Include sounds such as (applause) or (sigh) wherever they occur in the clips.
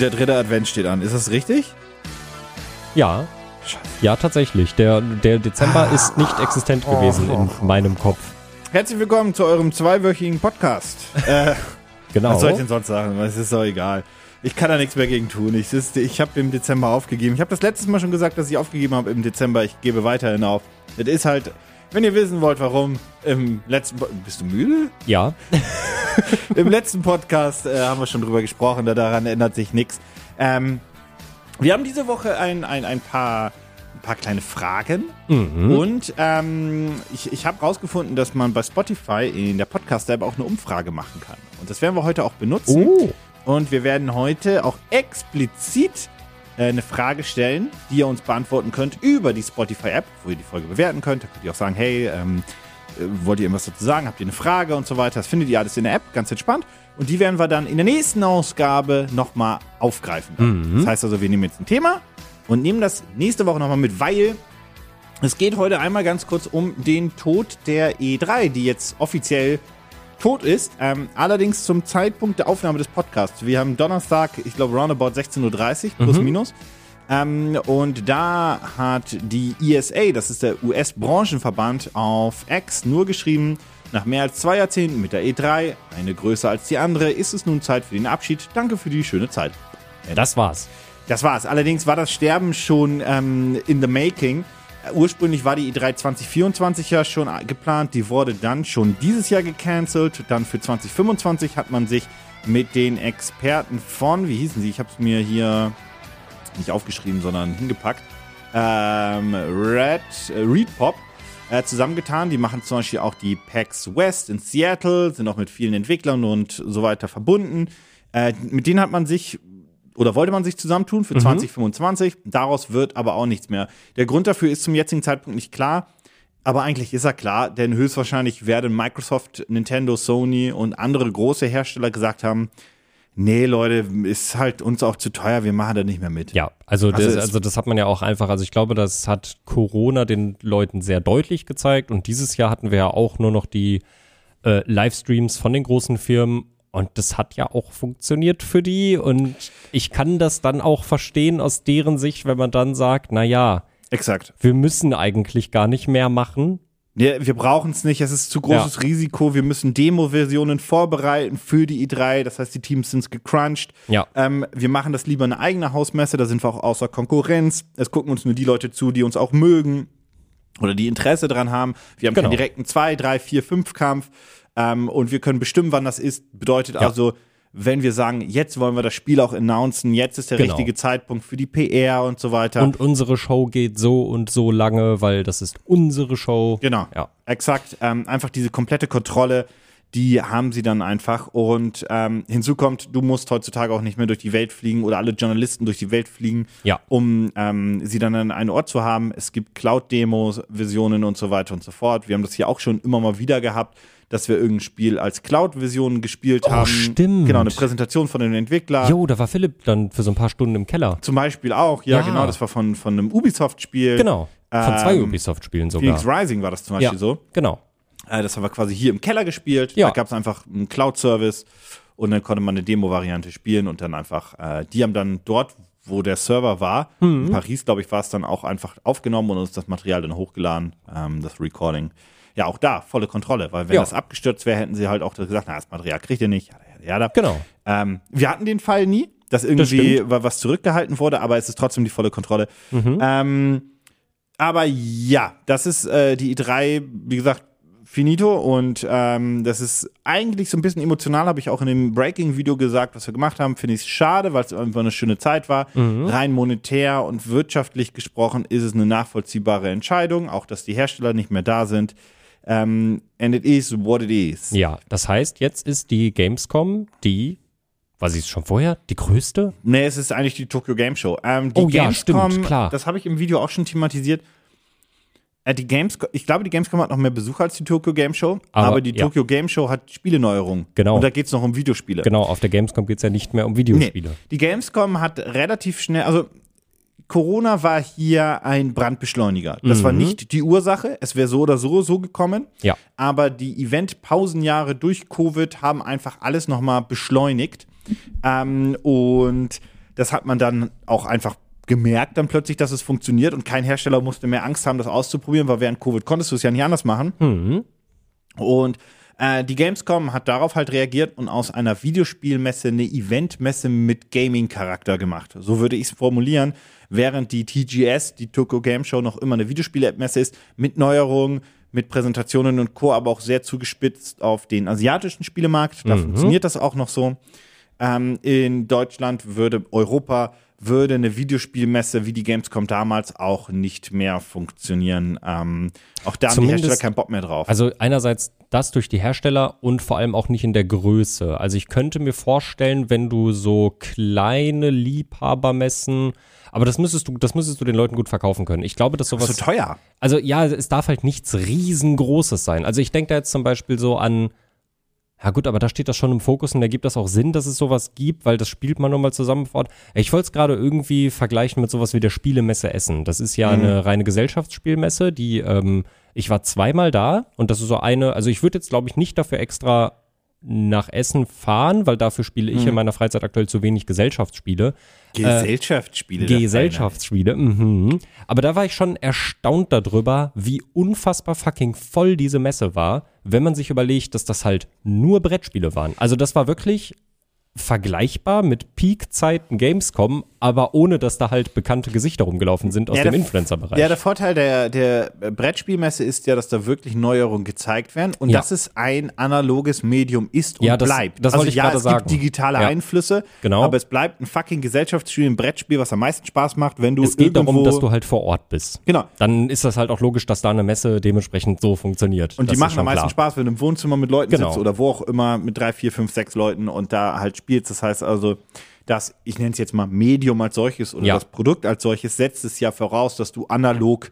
Der dritte Advent steht an. Ist das richtig? Ja. Ja, tatsächlich. Der, der Dezember ist nicht existent gewesen in meinem Kopf. Herzlich willkommen zu eurem zweiwöchigen Podcast. (laughs) äh, Genau. was soll ich denn sonst sagen? Es ist doch egal. Ich kann da nichts mehr gegen tun. Ich, ist- ich habe im Dezember aufgegeben. Ich habe das letztes Mal schon gesagt, dass ich aufgegeben habe im Dezember. Ich gebe weiterhin auf. Es ist halt, wenn ihr wissen wollt, warum, im letzten... Po- Bist du müde? Ja. (laughs) Im letzten Podcast äh, haben wir schon drüber gesprochen, da daran ändert sich nichts. Ähm, wir haben diese Woche ein, ein, ein, paar, ein paar kleine Fragen und ähm, ich, ich habe rausgefunden, dass man bei Spotify in der Podcast-App auch eine Umfrage machen kann. Und das werden wir heute auch benutzen. Oh. Und wir werden heute auch explizit eine Frage stellen, die ihr uns beantworten könnt über die Spotify-App, wo ihr die Folge bewerten könnt. Da könnt ihr auch sagen, hey, ähm, äh, wollt ihr irgendwas dazu sagen? Habt ihr eine Frage und so weiter? Das findet ihr alles in der App, ganz entspannt. Und die werden wir dann in der nächsten Ausgabe nochmal aufgreifen. Das heißt also, wir nehmen jetzt ein Thema und nehmen das nächste Woche nochmal mit, weil es geht heute einmal ganz kurz um den Tod der E3, die jetzt offiziell tot ist. Ähm, allerdings zum Zeitpunkt der Aufnahme des Podcasts. Wir haben Donnerstag, ich glaube, roundabout 16.30 Uhr, plus minus. Ähm, und da hat die ESA, das ist der US-Branchenverband, auf X nur geschrieben, nach mehr als zwei Jahrzehnten mit der E3, eine größer als die andere, ist es nun Zeit für den Abschied. Danke für die schöne Zeit. Das war's. Das war's. Allerdings war das Sterben schon ähm, in the making. Ursprünglich war die E3 2024 ja schon geplant. Die wurde dann schon dieses Jahr gecancelt. Dann für 2025 hat man sich mit den Experten von, wie hießen sie? Ich habe es mir hier nicht aufgeschrieben, sondern hingepackt. Ähm, Red, äh, Reed Pop äh, zusammengetan. Die machen zum Beispiel auch die PAX West in Seattle, sind auch mit vielen Entwicklern und so weiter verbunden. Äh, mit denen hat man sich oder wollte man sich zusammentun für 2025. Daraus wird aber auch nichts mehr. Der Grund dafür ist zum jetzigen Zeitpunkt nicht klar. Aber eigentlich ist er klar, denn höchstwahrscheinlich werden Microsoft, Nintendo, Sony und andere große Hersteller gesagt haben, nee, Leute, ist halt uns auch zu teuer, wir machen da nicht mehr mit. Ja, also, Also das, also das hat man ja auch einfach, also ich glaube, das hat Corona den Leuten sehr deutlich gezeigt und dieses Jahr hatten wir ja auch nur noch die äh, Livestreams von den großen Firmen und das hat ja auch funktioniert für die und ich kann das dann auch verstehen aus deren Sicht, wenn man dann sagt, na ja, Exakt. wir müssen eigentlich gar nicht mehr machen. Ja, wir brauchen es nicht, es ist zu großes Risiko. Wir müssen Demo-Versionen vorbereiten für die E3. Das heißt, die Teams sind gecrunched. Ja. Ähm, wir machen das lieber eine eigene Hausmesse, da sind wir auch außer Konkurrenz. Es gucken uns nur die Leute zu, die uns auch mögen oder die Interesse dran haben. Wir haben Genau. keinen direkten 2, 3, 4, 5 Kampf ähm, und wir können bestimmen, wann das ist. Bedeutet also, wenn wir sagen, jetzt wollen wir das Spiel auch announcen, jetzt ist der Genau. richtige Zeitpunkt für die PR und so weiter. Und unsere Show geht so und so lange, weil das ist unsere Show. Genau. Ja. Exakt. Ähm, einfach diese komplette Kontrolle, die haben sie dann einfach. Und ähm, hinzu kommt, du musst heutzutage auch nicht mehr durch die Welt fliegen oder alle Journalisten durch die Welt fliegen, Ja. um ähm, sie dann an einen Ort zu haben. Es gibt Cloud-Demos, Versionen und so weiter und so fort. Wir haben das hier auch schon immer mal wieder gehabt, dass wir irgendein Spiel als Cloud-Version gespielt haben. Oh, stimmt. Genau, eine Präsentation von den Entwicklern. Jo, da war Philipp dann für so ein paar Stunden im Keller. Zum Beispiel auch, ja, Ja. genau, das war von, von einem Ubisoft-Spiel. Genau. Von zwei Ähm, Ubisoft-Spielen sogar. Phoenix Rising war das zum Beispiel ja, so. genau. Äh, das haben wir quasi hier im Keller gespielt. Ja. Da gab es einfach einen Cloud-Service und dann konnte man eine Demo-Variante spielen und dann einfach, äh, die haben dann dort, wo der Server war, Mhm. in Paris, glaube ich, war es dann auch einfach aufgenommen und uns das Material dann hochgeladen, ähm, das Recording. Ja, auch da volle Kontrolle, weil wenn Ja. das abgestürzt wäre, hätten sie halt auch gesagt, na, das Material kriegt ihr nicht. Ja, ja, Genau. ähm, wir hatten den Fall nie, dass irgendwie wa- was zurückgehalten wurde, aber es ist trotzdem die volle Kontrolle. Ähm, aber ja, das ist äh, die E3, wie gesagt, finito und ähm, das ist eigentlich so ein bisschen emotional, habe ich auch in dem Breaking-Video gesagt, was wir gemacht haben, finde ich es schade, weil es einfach eine schöne Zeit war. Rein monetär und wirtschaftlich gesprochen ist es eine nachvollziehbare Entscheidung, auch dass die Hersteller nicht mehr da sind. Ähm, and it is what it is. Ja, das heißt, jetzt ist die Gamescom die, war sie es schon vorher, die größte? Nee, es ist eigentlich die Tokyo Game Show. Ähm, die Oh ja, Gamescom, stimmt, klar. Das habe ich im Video auch schon thematisiert. Äh, die Gamescom, ich glaube, die Gamescom hat noch mehr Besucher als die Tokyo Game Show, aber, Aber, die ja. Tokyo Game Show hat Spieleneuerungen. Genau. Und da geht es noch um Videospiele. Genau, auf der Gamescom geht es ja nicht mehr um Nee, Videospiele. die Gamescom hat relativ schnell, also Corona war hier ein Brandbeschleuniger. Das war nicht die Ursache. Es wäre so oder so so gekommen. Ja. Aber die Event-Pausenjahre durch Covid haben einfach alles nochmal beschleunigt. Ähm, und Das hat man dann auch einfach gemerkt dann plötzlich, dass es funktioniert und kein Hersteller musste mehr Angst haben, das auszuprobieren, weil während Covid konntest du es ja nicht anders machen. Mhm. Und äh, die Gamescom hat darauf halt reagiert und aus einer Videospielmesse eine Eventmesse mit Gaming-Charakter gemacht. So würde ich es formulieren, während die TGS, die Tokyo Game Show, noch immer eine Videospielmesse ist, mit Neuerungen, mit Präsentationen und Co., aber auch sehr zugespitzt auf den asiatischen Spielemarkt. Da Mhm. funktioniert das auch noch so. Ähm, in Deutschland würde Europa würde eine Videospielmesse wie die Gamescom damals auch nicht mehr funktionieren. Ähm, auch da haben die Hersteller keinen Bock mehr drauf. Also einerseits das durch die Hersteller und vor allem auch nicht in der Größe. Also ich könnte mir vorstellen, wenn du so kleine Liebhabermessen, aber das müsstest du, das müsstest du den Leuten gut verkaufen können. Ich glaube, dass sowas. so teuer. Also ja, es darf halt nichts riesengroßes sein. Also ich denke da jetzt zum Beispiel so an, ja gut, aber da steht das schon im Fokus und da gibt das auch Sinn, dass es sowas gibt, weil das spielt man nochmal zusammen vor Ort. Ich wollte es gerade irgendwie vergleichen mit sowas wie der Spielemesse Essen. Das ist ja eine reine Gesellschaftsspielmesse, die, ähm, ich war zweimal da und das ist so eine, also ich würde jetzt glaube ich nicht dafür extra nach Essen fahren, weil dafür spiele ich in meiner Freizeit aktuell zu wenig Gesellschaftsspiele. Gesellschaftsspiele. der Gesellschaftsspiele, mhm. Aber da war ich schon erstaunt darüber, wie unfassbar fucking voll diese Messe war, wenn man sich überlegt, dass das halt nur Brettspiele waren. Also das war wirklich vergleichbar mit Peak-Zeiten Gamescom, aber ohne, dass da halt bekannte Gesichter rumgelaufen sind aus Ja, dem Influencer-Bereich. Ja, der Vorteil der, der Brettspielmesse ist ja, dass da wirklich Neuerungen gezeigt werden und Ja. dass es ein analoges Medium ist und Ja, das- bleibt. das also wollte ich ja, gerade es sagen. gibt digitale Ja. Einflüsse, Genau. aber es bleibt ein fucking Gesellschaftsspiel, ein Brettspiel, was am meisten Spaß macht, wenn du es geht darum, dass du halt vor Ort bist. Genau. Dann ist das halt auch logisch, dass da eine Messe dementsprechend so funktioniert. Und Das die machen am meisten klar. Spaß, wenn du im Wohnzimmer mit Leuten Genau. sitzt oder wo auch immer mit drei, vier, fünf, sechs Leuten und da halt spielst. Das heißt also, das, ich nenne es jetzt mal Medium als solches oder Ja. das Produkt als solches, setzt es ja voraus, dass du analog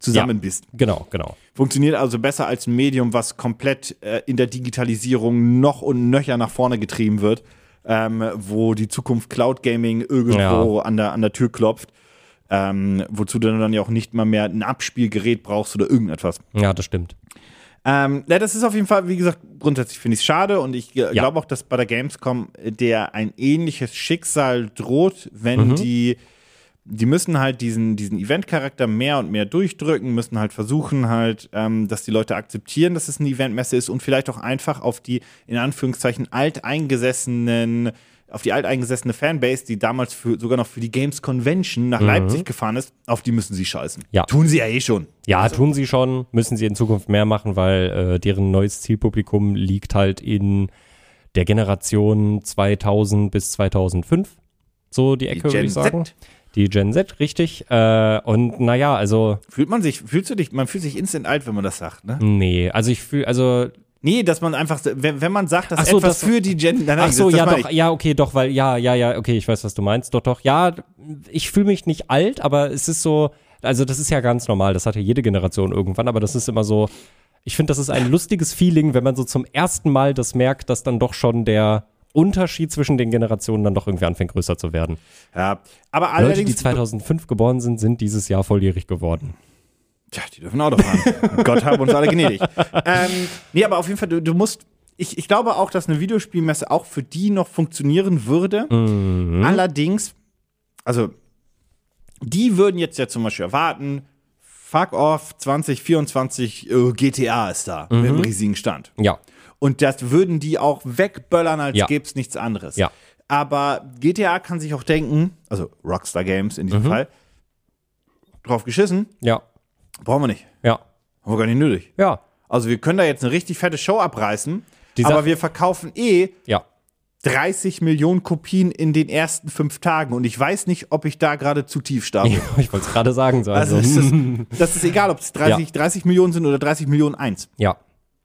zusammen Ja. bist. Genau, genau. Funktioniert also besser als ein Medium, was komplett äh, in der Digitalisierung noch und nöcher nach vorne getrieben wird, ähm, wo die Zukunft Cloud Gaming irgendwo an, der, an der Tür klopft. Ähm, wozu du dann ja auch nicht mal mehr ein Abspielgerät brauchst oder irgendetwas. Ja, das stimmt. Ähm, ja, das ist auf jeden Fall, wie gesagt, grundsätzlich finde ich es schade und ich äh, glaube auch, dass bei der Gamescom äh, der ein ähnliches Schicksal droht, wenn Mhm. die, die müssen halt diesen, diesen Event-Charakter mehr und mehr durchdrücken, müssen halt versuchen halt, ähm, dass die Leute akzeptieren, dass es eine Eventmesse ist und vielleicht auch einfach auf die, in Anführungszeichen, alteingesessenen auf die alteingesessene Fanbase, die damals für, sogar noch für die Games Convention nach Leipzig gefahren ist, auf die müssen sie scheißen. Mhm. Ja. Tun sie ja eh schon. Ja, tun sie schon, müssen sie in Zukunft mehr machen, weil äh, deren neues Zielpublikum liegt halt in der Generation 2000 bis 2005. So die Ecke, würde Gen ich sagen. Z. Die Gen Z, richtig. Äh, und naja, also, Fühlt man sich, fühlst du dich, man fühlt sich instant alt, wenn man das sagt, ne? nee, also ich fühle, also, Nee, dass man einfach, wenn, wenn man sagt, dass so, etwas das- für die Gen, nein, ach so, ja doch, ich. ja, okay, doch, weil, ja, ja, ja, okay, ich weiß, was du meinst, doch, doch, ja, ich fühle mich nicht alt, aber es ist so, also das ist ja ganz normal, das hat ja jede Generation irgendwann, aber das ist immer so, ich finde, das ist ein lustiges Feeling, wenn man so zum ersten Mal das merkt, dass dann doch schon der Unterschied zwischen den Generationen dann doch irgendwie anfängt größer zu werden. Ja, aber Leute, die allerdings, 2005 geboren sind, sind dieses Jahr volljährig geworden. Tja, die dürfen Auto fahren. (laughs) Gott hab uns alle gnädig. ähm, nee, aber auf jeden Fall, du, du musst, ich, ich glaube auch, dass eine Videospielmesse auch für die noch funktionieren würde. Mhm. Allerdings, also, die würden jetzt ja zum Beispiel erwarten, fuck off, 2024 äh, GTA ist da mit Mhm. einem riesigen Stand. Ja, Und das würden die auch wegböllern, als Ja. gäbe es nichts anderes. Ja. Aber GTA kann sich auch denken, also Rockstar Games in Mhm. diesem Fall, drauf geschissen, ja, brauchen wir nicht. ja, Haben wir gar nicht nötig. ja, Also wir können da jetzt eine richtig fette Show abreißen, Die aber Sache- wir verkaufen eh ja. 30 Millionen Kopien in den ersten fünf Tagen und ich weiß nicht, ob ich da gerade zu tief stapel. (laughs) Ich wollte es gerade sagen, so. Also Also, es ist, (laughs) das ist egal, ob es 30, 30 Millionen sind oder 30 Millionen eins. Ja.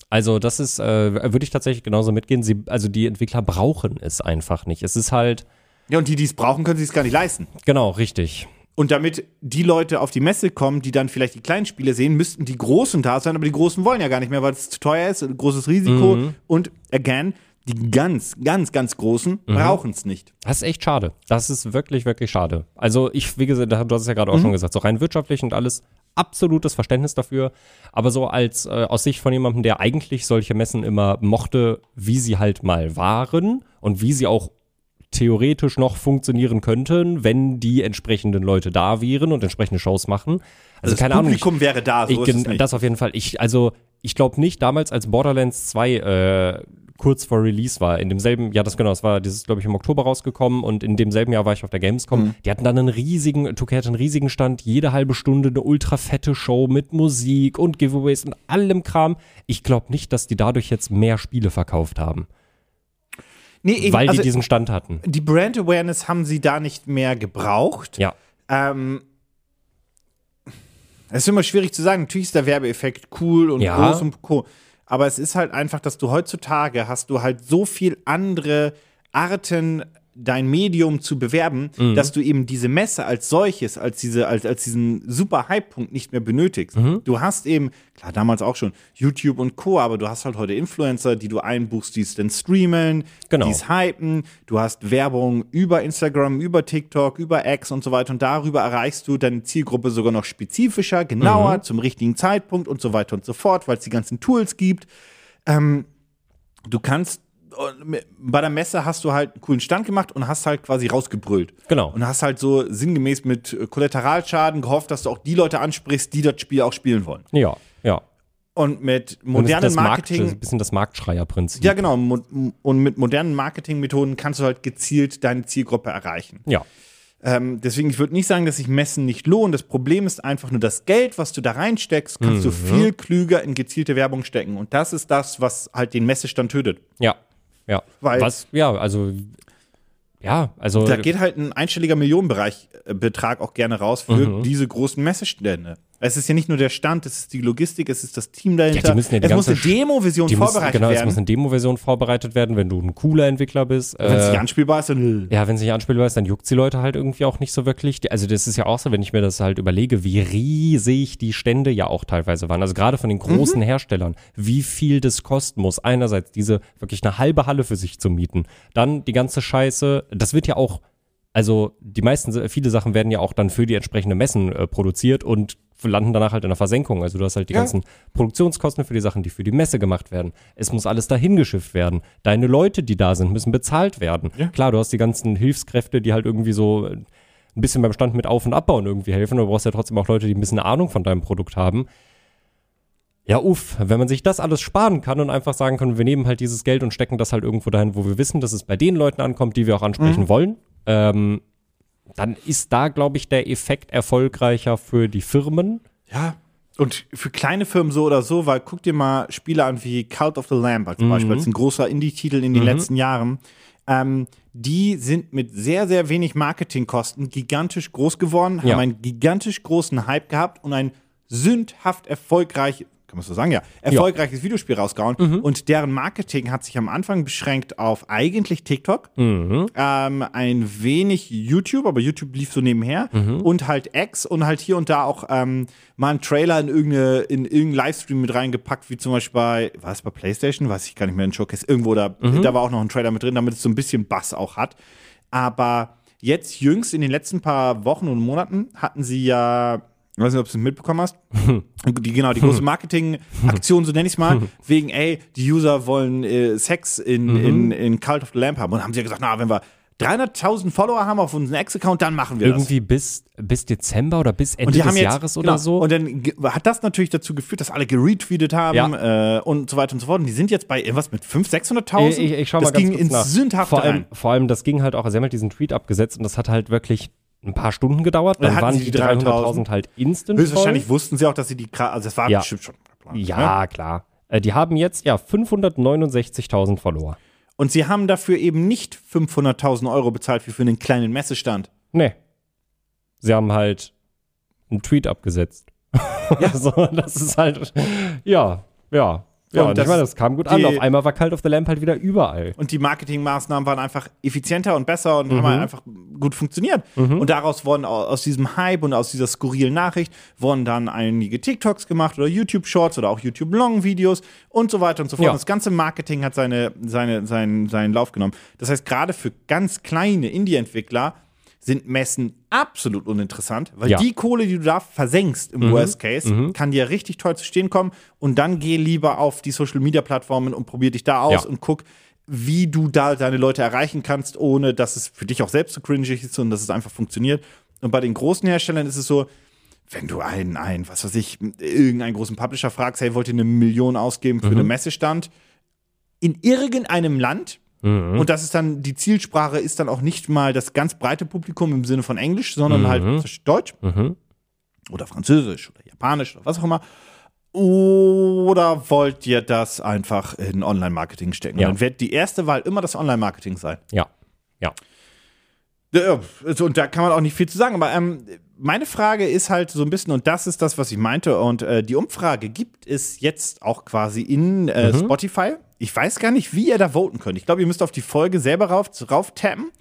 Also das ist, äh, würde ich tatsächlich genauso mitgehen. Sie, also die Entwickler brauchen es einfach nicht. Es ist halt, Ja, und die, die es brauchen, können sich es gar nicht leisten. genau, richtig. Und damit die Leute auf die Messe kommen, die dann vielleicht die kleinen Spiele sehen, müssten die Großen da sein, aber die Großen wollen ja gar nicht mehr, weil es zu teuer ist, ein großes Risiko. Mhm. Und again, die ganz, ganz, ganz Großen Mhm. brauchen es nicht. Das ist echt schade. Das ist wirklich, wirklich schade. Also ich, wie gesagt, du hast es ja gerade auch Mhm. schon gesagt, so rein wirtschaftlich und alles, absolutes Verständnis dafür. Aber so als äh, aus Sicht von jemandem, der eigentlich solche Messen immer mochte, wie sie halt mal waren und wie sie auch theoretisch noch funktionieren könnten, wenn die entsprechenden Leute da wären und entsprechende Shows machen. Also das keine Ahnung. Publikum ich, wäre da, so ich, ist es nicht. das auf jeden Fall. Ich, also, ich glaube nicht, damals als Borderlands 2 äh, kurz vor Release war, in demselben, ja, das genau, das war dieses, glaube ich, im Oktober rausgekommen und in demselben Jahr war ich auf der Gamescom. Mhm. Die hatten dann einen riesigen, 2K hatte einen riesigen Stand, jede halbe Stunde eine ultra fette Show mit Musik und Giveaways und allem Kram. Ich glaube nicht, dass die dadurch jetzt mehr Spiele verkauft haben, nee, eben, weil also die diesen Stand hatten. die Brand Awareness haben sie da nicht mehr gebraucht. Ja. Ähm, es ist immer schwierig zu sagen. Natürlich ist der Werbeeffekt cool und Ja. groß und co. Aber es ist halt einfach, dass du heutzutage hast du halt so viel andere Arten, dein Medium zu bewerben, Mhm. dass du eben diese Messe als solches, als diese, als, als diesen super Hype-Punkt nicht mehr benötigst. Mhm. Du hast eben, klar, damals auch schon YouTube und Co., aber du hast halt heute Influencer, die du einbuchst, die es dann streamen, Genau. die es hypen. Du hast Werbung über Instagram, über TikTok, über X und so weiter. Und darüber erreichst du deine Zielgruppe sogar noch spezifischer, genauer, zum richtigen Zeitpunkt und so weiter und so fort, weil es die ganzen Tools gibt. Ähm, du kannst und bei der Messe hast du halt einen coolen Stand gemacht und hast halt quasi rausgebrüllt. Genau. Und hast halt so sinngemäß mit Kollateralschaden gehofft, dass du auch die Leute ansprichst, die das Spiel auch spielen wollen. Ja, ja. Und mit Und modernen Markt, Marketing. das ist ein bisschen das Marktschreierprinzip. Ja, genau. Und mit modernen Marketingmethoden kannst du halt gezielt deine Zielgruppe erreichen. Ja. Ähm, deswegen, ich würde nicht sagen, dass sich Messen nicht lohnen. Das Problem ist einfach nur das Geld, was du da reinsteckst, kannst du viel klüger in gezielte Werbung stecken. Und das ist das, was halt den Messestand tötet. Ja, ja. Weil- Was, ja, also, ja, also. Da geht halt ein einstelliger Millionenbereich äh, Betrag auch gerne raus für diese großen Messestände. Es ist ja nicht nur der Stand, es ist die Logistik, es ist das Team dahinter. Ja, die müssen ja die es muss ganze eine Demo-Version die muss, vorbereitet genau, es werden. muss eine Demo-Version vorbereitet werden, wenn du ein cooler Entwickler bist. Wenn es Äh, nicht anspielbar ist, dann ja, wenn es nicht anspielbar ist, dann juckt die Leute halt irgendwie auch nicht so wirklich. Also das ist ja auch so, wenn ich mir das halt überlege, wie riesig die Stände ja auch teilweise waren. Also gerade von den großen Herstellern, wie viel das kosten muss. Einerseits diese wirklich eine halbe Halle für sich zu mieten. Dann die ganze Scheiße, das wird ja auch, also die meisten, viele Sachen werden ja auch dann für die entsprechende Messen äh, produziert und landen danach halt in der Versenkung. Also du hast halt die Ja. ganzen Produktionskosten für die Sachen, die für die Messe gemacht werden. Es muss alles dahin geschifft werden. Deine Leute, die da sind, müssen bezahlt werden. Ja. Klar, du hast die ganzen Hilfskräfte, die halt irgendwie so äh, ein bisschen beim Stand mit Auf- und Abbauen irgendwie helfen. Du brauchst ja trotzdem auch Leute, die ein bisschen Ahnung von deinem Produkt haben. Ja, uff, wenn man sich das alles sparen kann und einfach sagen kann, wir nehmen halt dieses Geld und stecken das halt irgendwo dahin, wo wir wissen, dass es bei den Leuten ankommt, die wir auch ansprechen Mhm. wollen, ähm, dann ist da, glaube ich, der Effekt erfolgreicher für die Firmen. Ja. Und für kleine Firmen so oder so, weil guck dir mal Spiele an wie Cult of the Lamb als Mhm. Beispiel, als ein großer Indie-Titel in den letzten Jahren. Ähm, die sind mit sehr, sehr wenig Marketingkosten gigantisch groß geworden, haben Ja. einen gigantisch großen Hype gehabt und ein sündhaft erfolgreich, kann man so sagen, ja, erfolgreiches Videospiel rausgehauen. Mhm. Und deren Marketing hat sich am Anfang beschränkt auf eigentlich TikTok, Mhm. ähm, ein wenig YouTube, aber YouTube lief so nebenher Mhm. und halt X und halt hier und da auch ähm, mal einen Trailer in irgendeine, in irgendeinen Livestream mit reingepackt, wie zum Beispiel bei, war es bei PlayStation? Weiß ich gar nicht mehr, in Showcase irgendwo, da, Mhm. da war auch noch ein Trailer mit drin, damit es so ein bisschen Bass auch hat. Aber jetzt jüngst in den letzten paar Wochen und Monaten hatten sie ja, ich weiß nicht, ob du es mitbekommen hast, (laughs) die, genau, die große Marketing-Aktion, so nenne ich es mal, (laughs) wegen, ey, die User wollen äh, Sex in, in, in Cult of the Lamp haben. Und haben sie ja gesagt, na, wenn wir 300.000 Follower haben auf unserem X-Account, dann machen wir das. Irgendwie bis, bis Dezember oder bis Ende des jetzt, Jahres genau, oder so. Und dann hat das natürlich dazu geführt, dass alle geretweetet haben äh, und so weiter und so fort. Und die sind jetzt bei irgendwas mit 500.000, 600.000. Ich, ich, ich schau das mal ganz ging kurz ins nach. Sündhafte vor allem, rein. vor allem, das ging halt auch, also sie haben halt diesen Tweet abgesetzt und das hat halt wirklich ein paar Stunden gedauert. Dann Dann waren die die 300.000 halt instant Höchstwahrscheinlich voll. wussten sie auch, dass sie die, also das war Ja. bestimmt schon geplant. Ne? Ja, klar. Äh, die haben jetzt ja 569.000 Follower. Und sie haben dafür eben nicht 500.000 Euro bezahlt wie für einen kleinen Messestand. Nee. Sie haben halt einen Tweet abgesetzt. Ja. (laughs) so, das ist halt, ja, ja. Ja, Und und, das- ich meine, das kam gut an. die- Auf einmal war Cult of the Lamp halt wieder überall. Und die Marketingmaßnahmen waren einfach effizienter und besser und Mhm. haben halt einfach gut funktioniert. Und daraus wurden au- aus diesem Hype und aus dieser skurrilen Nachricht wurden dann einige TikToks gemacht oder YouTube-Shorts oder auch YouTube-Long-Videos und so weiter und so fort. Ja. Das ganze Marketing hat seine, seine, seinen, seinen Lauf genommen. Das heißt, gerade für ganz kleine Indie-Entwickler sind Messen absolut uninteressant, weil Ja. Mhm. die Kohle, die du da versenkst im Worst Case, kann dir richtig teuer zu stehen kommen und dann geh lieber auf die Social Media Plattformen und probier dich da aus Ja. und guck, wie du da deine Leute erreichen kannst, ohne dass es für dich auch selbst so cringy ist und dass es einfach funktioniert. Und bei den großen Herstellern ist es so, wenn du einen, einen, was weiß ich, irgendeinen großen Publisher fragst, hey, wollt ihr eine Million ausgeben für mhm. einen Messestand? In irgendeinem Land, mhm. und das ist dann, die Zielsprache ist dann auch nicht mal das ganz breite Publikum im Sinne von Englisch, sondern mhm. halt Deutsch mhm. oder Französisch oder Japanisch oder was auch immer. Oder wollt ihr das einfach in Online-Marketing stecken? Ja. Dann wird die erste Wahl immer das Online-Marketing sein. Ja, ja. Ja, also, und da kann man auch nicht viel zu sagen. Aber ähm, meine Frage ist halt so ein bisschen, und das ist das, was ich meinte. Und äh, die Umfrage gibt es jetzt auch quasi in äh, mhm. Spotify. Ich weiß gar nicht, wie ihr da voten könnt. Ich glaube, ihr müsst auf die Folge selber rauf, rauf tappen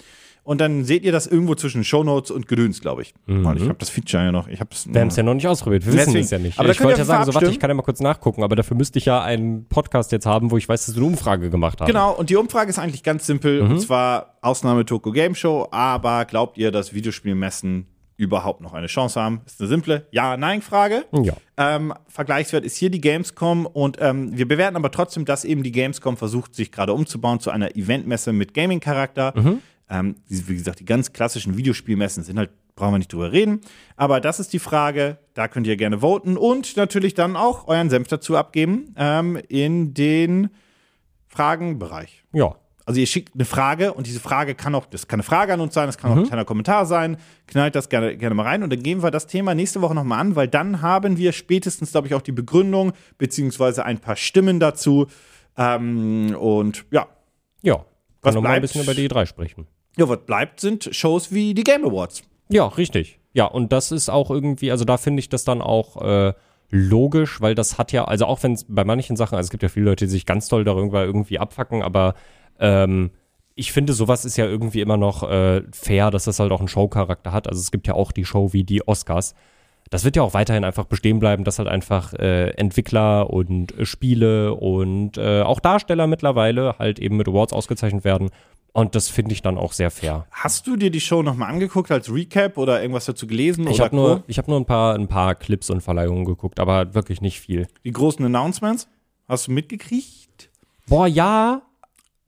und dann seht ihr das irgendwo zwischen Shownotes und Gedöns, glaube ich. Mhm. ich habe das Feature ja noch. Ich Wir haben es ja noch nicht ausprobiert. Wir wissen es ja nicht. Aber ich wollte ja sagen, so warte, ich kann ja mal kurz nachgucken, aber dafür müsste ich ja einen Podcast jetzt haben, wo ich weiß, dass du eine Umfrage gemacht hast. Genau, und die Umfrage ist eigentlich ganz simpel. Mhm. Und zwar Ausnahme Toko Game Show. Aber glaubt ihr, dass Videospielmessen überhaupt noch eine Chance haben? Ist eine simple Ja-Nein-Frage. Ja. Ähm, Vergleichswert ist hier die Gamescom und ähm, wir bewerten aber trotzdem, dass eben die Gamescom versucht, sich gerade umzubauen zu einer Eventmesse mit Gaming-Charakter. Mhm. Ähm, wie gesagt, die ganz klassischen Videospielmessen sind halt, brauchen wir nicht drüber reden. Aber das ist die Frage, da könnt ihr gerne voten und natürlich dann auch euren Senf dazu abgeben ähm, in den Fragenbereich. Ja. Also ihr schickt eine Frage und diese Frage kann auch, das kann eine Frage an uns sein, das kann mhm. auch ein kleiner Kommentar sein. Knallt das gerne, gerne mal rein und dann gehen wir das Thema nächste Woche nochmal an, weil dann haben wir spätestens, glaube ich, auch die Begründung beziehungsweise ein paar Stimmen dazu. Ähm, und ja. Ja, noch mal ein bisschen über die E3 sprechen. Ja, was bleibt, sind Shows wie die Game Awards. Ja, richtig. Ja, und das ist auch irgendwie, also da finde ich das dann auch äh, logisch, weil das hat ja, also auch wenn es bei manchen Sachen, also es gibt ja viele Leute, die sich ganz toll darüber irgendwie abfacken, aber ähm, ich finde, sowas ist ja irgendwie immer noch äh, fair, dass das halt auch einen Showcharakter hat. Also es gibt ja auch die Show wie die Oscars. Das wird ja auch weiterhin einfach bestehen bleiben, dass halt einfach äh, Entwickler und äh, Spiele und äh, auch Darsteller mittlerweile halt eben mit Awards ausgezeichnet werden. Und das finde ich dann auch sehr fair. Hast du dir die Show nochmal angeguckt als Recap oder irgendwas dazu gelesen? Ich habe nur, hab nur ein, paar, ein paar Clips und Verleihungen geguckt, aber wirklich nicht viel. Die großen Announcements? Hast du mitgekriegt? Boah, ja.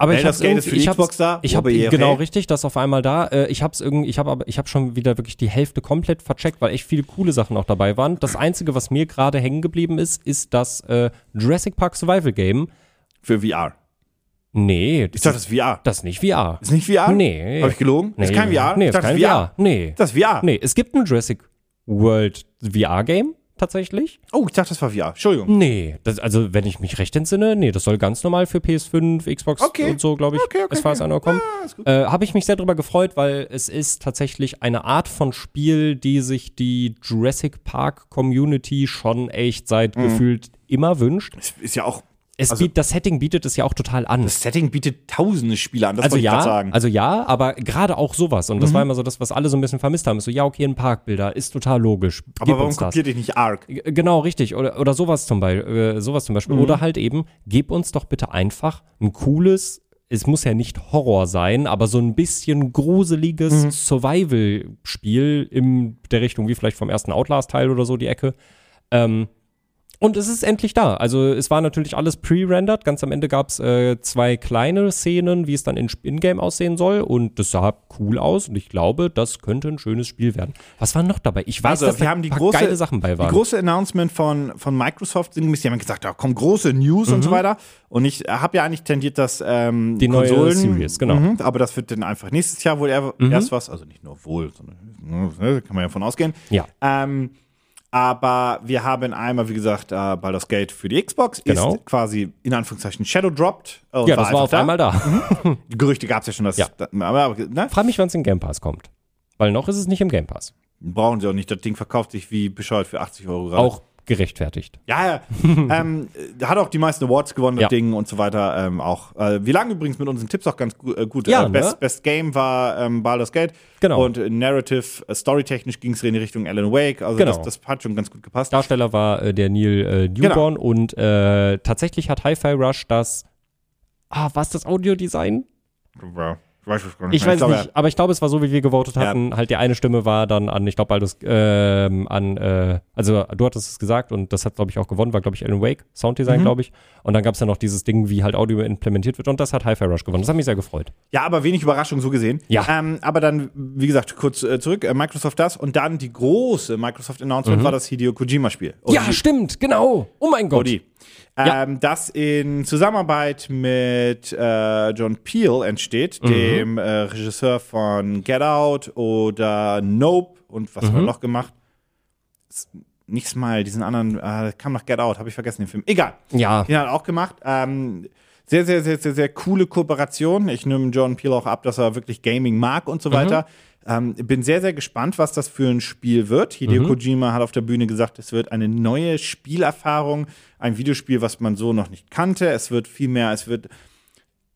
Aber ich für die Xbox da. Ich habe genau richtig, das auf einmal da. Äh, ich habe es irgendwie, ich habe aber, ich habe schon wieder wirklich die Hälfte komplett vercheckt, weil echt viele coole Sachen auch dabei waren. Das einzige, was mir gerade hängen geblieben ist, ist das äh, Jurassic Park Survival Game für VR. Nee. Ich dachte, das ist VR. Das ist nicht VR. Ist nicht VR? Nee. Habe ich gelogen? Nee. Ist kein VR? Nee, ist kein VR. VR. Nee. Das ist VR. Nee, es gibt ein Jurassic World VR-Game tatsächlich. Oh, ich dachte, das war VR. Entschuldigung. Nee, das, also wenn ich mich recht entsinne, nee, das soll ganz normal für PS5, Xbox okay. und so, glaube ich, okay, okay, as far as I kommen. Ja, äh, Habe ich mich sehr darüber gefreut, weil es ist tatsächlich eine Art von Spiel, die sich die Jurassic Park Community schon echt seit mhm. gefühlt immer wünscht. Es ist ja auch es also, bietet, das Setting bietet es ja auch total an. Das Setting bietet tausende Spiele an, das also wollte ja, ich sagen. Also ja, aber gerade auch sowas. Und das mhm. war immer so das, was alle so ein bisschen vermisst haben. Ist so, ja, okay, ein Parkbilder, ist total logisch. Gib aber warum kopiert dich nicht Arc? Genau, richtig. Oder, oder sowas zum Beispiel. Äh, sowas zum Beispiel. Mhm. Oder halt eben, gib uns doch bitte einfach ein cooles, es muss ja nicht Horror sein, aber so ein bisschen gruseliges mhm. Survival-Spiel in der Richtung wie vielleicht vom ersten Outlast-Teil oder so die Ecke. Ähm, und es ist endlich da. Also es war natürlich alles pre-rendered. Ganz am Ende gab es äh, zwei kleine Szenen, wie es dann in Ingame aussehen soll. Und das sah cool aus. Und ich glaube, das könnte ein schönes Spiel werden. Was war noch dabei? Ich weiß, also, dass wir da haben die große, geile Sachen bei waren. Die große Announcement von, von Microsoft sind die haben gesagt, da kommen große News mhm. und so mhm. weiter. Und ich habe ja eigentlich tendiert, dass ähm, die neue Konsolen, Series, genau. Mhm, aber das wird dann einfach nächstes Jahr wohl er, mhm. erst was. Also nicht nur wohl, sondern ne, kann man ja von ausgehen. Ja. Ähm, aber wir haben einmal, wie gesagt, äh, Baldur's Gate für die Xbox. Genau. Ist quasi in Anführungszeichen Shadow dropped. Äh, ja, das war auf da. einmal da. Mhm. Gerüchte gab es ja schon. Dass, ja. aber, ne? Frag mich, wann es in Game Pass kommt. Weil noch ist es nicht im Game Pass. Brauchen sie auch nicht. Das Ding verkauft sich wie bescheuert für 80 Euro gerade. Auch gerechtfertigt. Ja, ja. (laughs) ähm, hat auch die meisten Awards gewonnen, ja. Ding und so weiter. Ähm, auch. Äh, wir lagen übrigens mit unseren Tipps auch ganz gu äh, gut. Ja, äh, Best, ne? Best Game war ähm, Baldur's Gate. Genau. Und äh, Narrative, äh, storytechnisch ging es in die Richtung Alan Wake. Also genau. das, das, hat schon ganz gut gepasst. Darsteller war äh, der Neil äh, Newborn genau. und tatsächlich hat Hi-Fi Rush das. Ah, was das Audiodesign? Ja. Weiß es gar nicht Ich mehr. weiß glaube, nicht, aber ich glaube, es war so, wie wir gewotet Ja. hatten. Halt die eine Stimme war dann an, ich glaube, Baldus, ähm, an, äh, also du hattest es gesagt und das hat, glaube ich, auch gewonnen, war, glaube ich, Alan Wake, Sounddesign, Mhm. glaube ich. Und dann gab es ja noch dieses Ding, wie halt Audio implementiert wird und das hat Hi-Fi Rush gewonnen. Das hat mich sehr gefreut. Ja, aber wenig Überraschung so gesehen. Ja. Ähm, aber dann, wie gesagt, kurz äh, zurück, äh, Microsoft das und dann die große Microsoft-Announcement war das Hideo Kojima-Spiel. Mhm. ja, stimmt, genau. Oh mein Gott. OD. Ja. Ähm, das in Zusammenarbeit mit äh, John Peel entsteht, Mhm. dem äh, Regisseur von Get Out oder Nope und was Mhm. hat er noch gemacht? S- Nicht Smile, diesen anderen, äh, kam nach Get Out, habe ich vergessen den Film. Egal. Ja. Den hat er auch gemacht. Ähm, sehr, sehr, sehr, sehr, sehr coole Kooperation. Ich nehme John Peel auch ab, dass er wirklich Gaming mag und so weiter. Ähm, bin sehr, sehr gespannt, was das für ein Spiel wird. Hideo Kojima hat auf der Bühne gesagt, es wird eine neue Spielerfahrung, ein Videospiel, was man so noch nicht kannte. Es wird viel mehr, es wird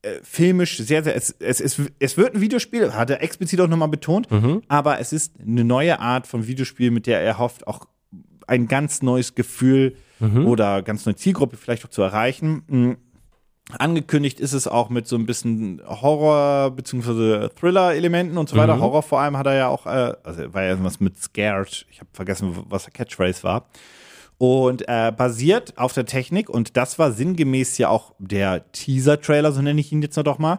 äh, filmisch sehr, sehr, es, es, es, es wird ein Videospiel, hat er explizit auch nochmal betont, aber es ist eine neue Art von Videospiel, mit der er hofft, auch ein ganz neues Gefühl oder ganz neue Zielgruppe vielleicht auch zu erreichen. Angekündigt ist es auch mit so ein bisschen Horror- bzw. Thriller-Elementen und so weiter. Horror vor allem hat er ja auch, äh, also war ja irgendwas mit Scared. Ich habe vergessen, was der Catchphrase war. Und äh, basiert auf der Technik, und das war sinngemäß ja auch der Teaser-Trailer, so nenne ich ihn jetzt noch doch mal,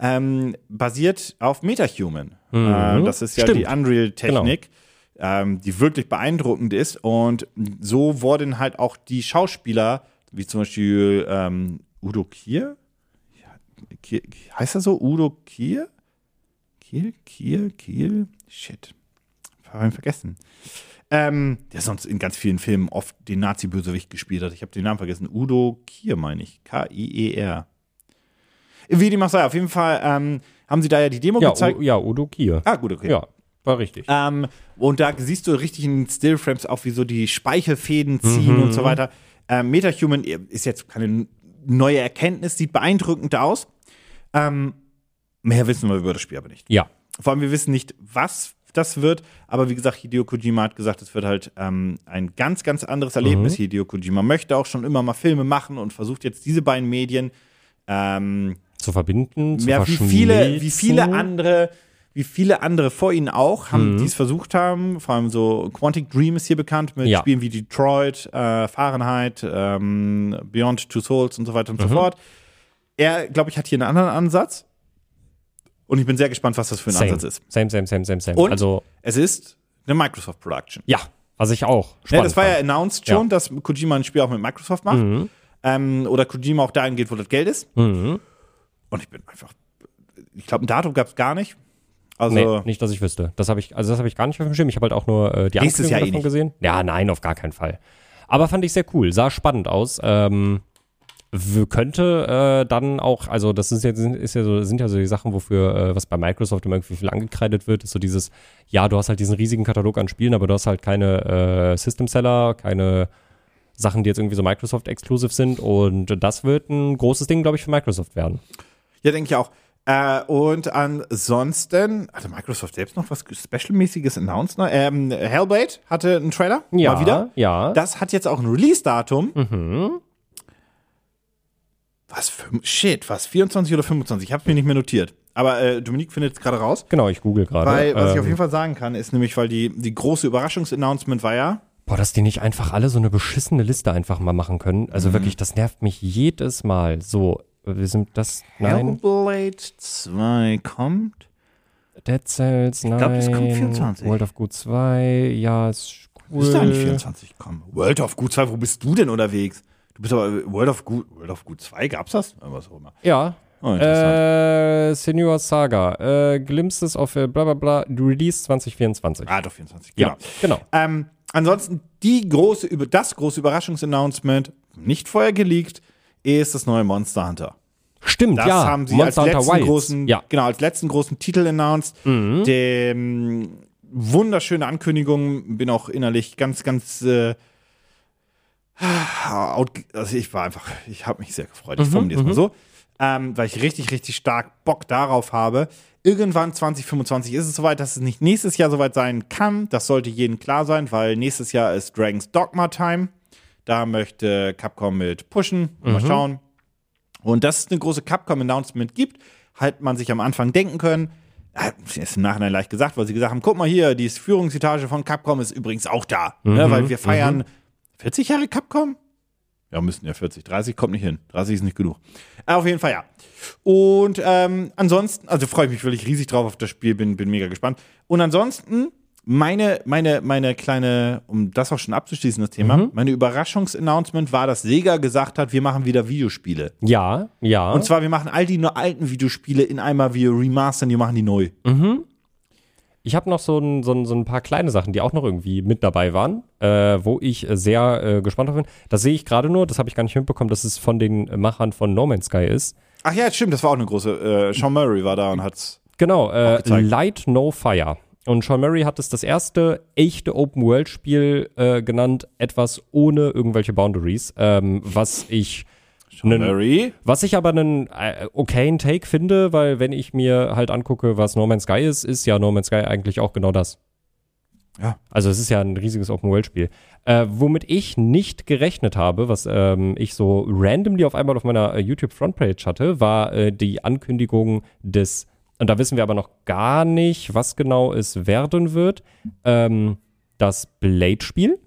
ähm, basiert auf MetaHuman. Äh, das ist ja Stimmt. die Unreal-Technik, ähm, die wirklich beeindruckend ist. Und so wurden halt auch die Schauspieler, wie zum Beispiel ähm, Udo Kier? Kier? Heißt er so? Udo Kier? Kiel? Kier? Kiel? Shit. Hab ich vergessen. Ähm, der sonst in ganz vielen Filmen oft den Nazi-Bösewicht gespielt hat. Ich habe den Namen vergessen. Udo Kier, meine ich. K-I-E-R. Wie dem auch sei, auf jeden Fall ähm, haben sie da ja die Demo Ja, gezeigt. U ja, Udo Kier. ah, gut, okay. Ja, war richtig. Ähm, und da siehst du richtig in Stillframes auch, wie so die Speichelfäden ziehen und so weiter. Ähm, MetaHuman ist jetzt keine neue Erkenntnis, sieht beeindruckend aus. Ähm, mehr wissen wir über das Spiel aber nicht. Ja. Vor allem, wir wissen nicht, was das wird, aber wie gesagt, Hideo Kojima hat gesagt, es wird halt ähm, ein ganz, ganz anderes Erlebnis. Hideo Kojima möchte auch schon immer mal Filme machen und versucht jetzt diese beiden Medien ähm, Zu verbinden, zu ja, wie viele, wie viele andere, wie viele andere vor ihnen auch, haben, Mhm. die es versucht haben. Vor allem so Quantic Dream ist hier bekannt mit Ja. Spielen wie Detroit, äh, Fahrenheit, ähm, Beyond Two Souls und so weiter und so Mhm. fort. Er, glaube ich, hat hier einen anderen Ansatz. Und ich bin sehr gespannt, was das für ein Same. Ansatz ist. Same, same, same, same, same. Und also, es ist eine Microsoft Production. ja, was ich auch Ja, spannend das war ja fand. announced schon, Ja. dass Kojima ein Spiel auch mit Microsoft macht. Mhm. Ähm, oder Kojima auch dahin geht, wo das Geld ist. Mhm. Und ich bin einfach, ich glaube, ein Datum gab es gar nicht. Also, Nee, nicht, dass ich wüsste. Das habe ich, also das habe ich gar nicht auf dem Schirm. Ich habe halt auch nur äh, die Nächstes Ankündigung eh davon nicht. gesehen. Ja, nein, auf gar keinen Fall. Aber fand ich sehr cool. Sah spannend aus. Ähm, könnte äh, dann auch, also das ist, jetzt, ist ja so, sind ja so die Sachen, wofür, äh, was bei Microsoft immer irgendwie viel angekreidet wird, ist so dieses, ja, du hast halt diesen riesigen Katalog an Spielen, aber du hast halt keine äh, System-Seller, keine Sachen, die jetzt irgendwie so Microsoft-exclusive sind und das wird ein großes Ding, glaube ich, für Microsoft werden. Ja, denke ich auch. Äh, und ansonsten hatte Microsoft selbst noch was Special-mäßiges announced. Ne? Ähm, Hellblade hatte einen Trailer. Ja, Mal wieder. ja. Das hat jetzt auch ein Release-Datum. Mhm. Was? fünf- Shit, was? 24 oder 25? Ich habe mir nicht mehr notiert. Aber äh, Dominik findet es gerade raus. Genau, ich google gerade. Weil, was ich Ähm, auf jeden Fall sagen kann, ist nämlich, weil die, die große Überraschungsannouncement war ja, Boah, dass die nicht einfach alle so eine beschissene Liste einfach mal machen können. Also Mhm. wirklich, das nervt mich jedes Mal. So, wir sind das, nein, Hellblade 2 kommt. Dead Cells, nein. glaub, das kommt 24. World of Good 2, ja, ist cool. Ist da nicht 24 kommen? World of Good 2, wo bist du denn unterwegs? Du bist aber World of Good, World of Good 2, gab's das? Was auch immer. Ja. Oh. Äh, Senua Saga, äh, Glimpses of äh, bla bla bla, Release 2024. ah, doch 24. Genau. ja, genau. Ähm, ansonsten die große, das große Überraschungsannouncement, nicht vorher geleakt, ist das neue Monster Hunter. Stimmt, Das ja. haben sie Monster als letzten Wilds. großen, Ja. Mhm. genau, als letzten großen Titel announced. Dem wunderschöne Ankündigung, bin auch innerlich ganz, ganz äh, also ich war einfach, ich habe mich sehr gefreut. Mhm, Ich formuliere es mal so. Ähm, weil ich richtig, richtig stark Bock darauf habe. Irgendwann 2025 ist es soweit, dass es nicht nächstes Jahr soweit sein kann. Das sollte jedem klar sein, weil nächstes Jahr ist Dragon's Dogma Time. Da möchte Capcom mit pushen. Mal Mhm. schauen. Und dass es eine große Capcom-Announcement gibt, hat man sich am Anfang denken können. Ist im Nachhinein leicht gesagt, weil sie gesagt haben: guck mal hier, die Führungsetage von Capcom ist übrigens auch da. Ne, weil wir feiern 40 Jahre Capcom? Ja, müssten ja 40. 30 kommt nicht hin. 30 ist nicht genug. Aber auf jeden Fall ja. Und ähm, ansonsten, also freue ich mich wirklich riesig drauf auf das Spiel, bin, bin mega gespannt. Und ansonsten, meine, meine, meine kleine, um das auch schon abzuschließen, das Thema, meine Überraschungsannouncement war, dass Sega gesagt hat, wir machen wieder Videospiele. Ja, ja. Und zwar, wir machen all die nur alten Videospiele in einmal, wir remastern, die machen die neu. Ich habe noch so ein, so, ein, so ein paar kleine Sachen, die auch noch irgendwie mit dabei waren, äh, wo ich äh, sehr äh, gespannt drauf bin. Das sehe ich gerade nur, das habe ich gar nicht mitbekommen, dass es von den Machern von No Man's Sky ist. Ach ja, stimmt, das war auch eine große. Äh, Sean Murray war da und hat's. Genau, äh. Light No Fire. Und Sean Murray hat es das erste echte Open-World-Spiel äh, genannt, etwas ohne irgendwelche Boundaries, ähm, was ich Sean Nen- Murray. Was ich aber einen äh, okayen Take finde, weil wenn ich mir halt angucke, was No Man's Sky ist, ist ja No Man's Sky eigentlich auch genau das. Ja. Also es ist ja ein riesiges Open-World-Spiel. Äh, womit ich nicht gerechnet habe, was ähm, ich so randomly auf einmal auf meiner äh, YouTube-Frontpage hatte, war äh, die Ankündigung des, und da wissen wir aber noch gar nicht, was genau es werden wird, ähm, das Blade-Spiel.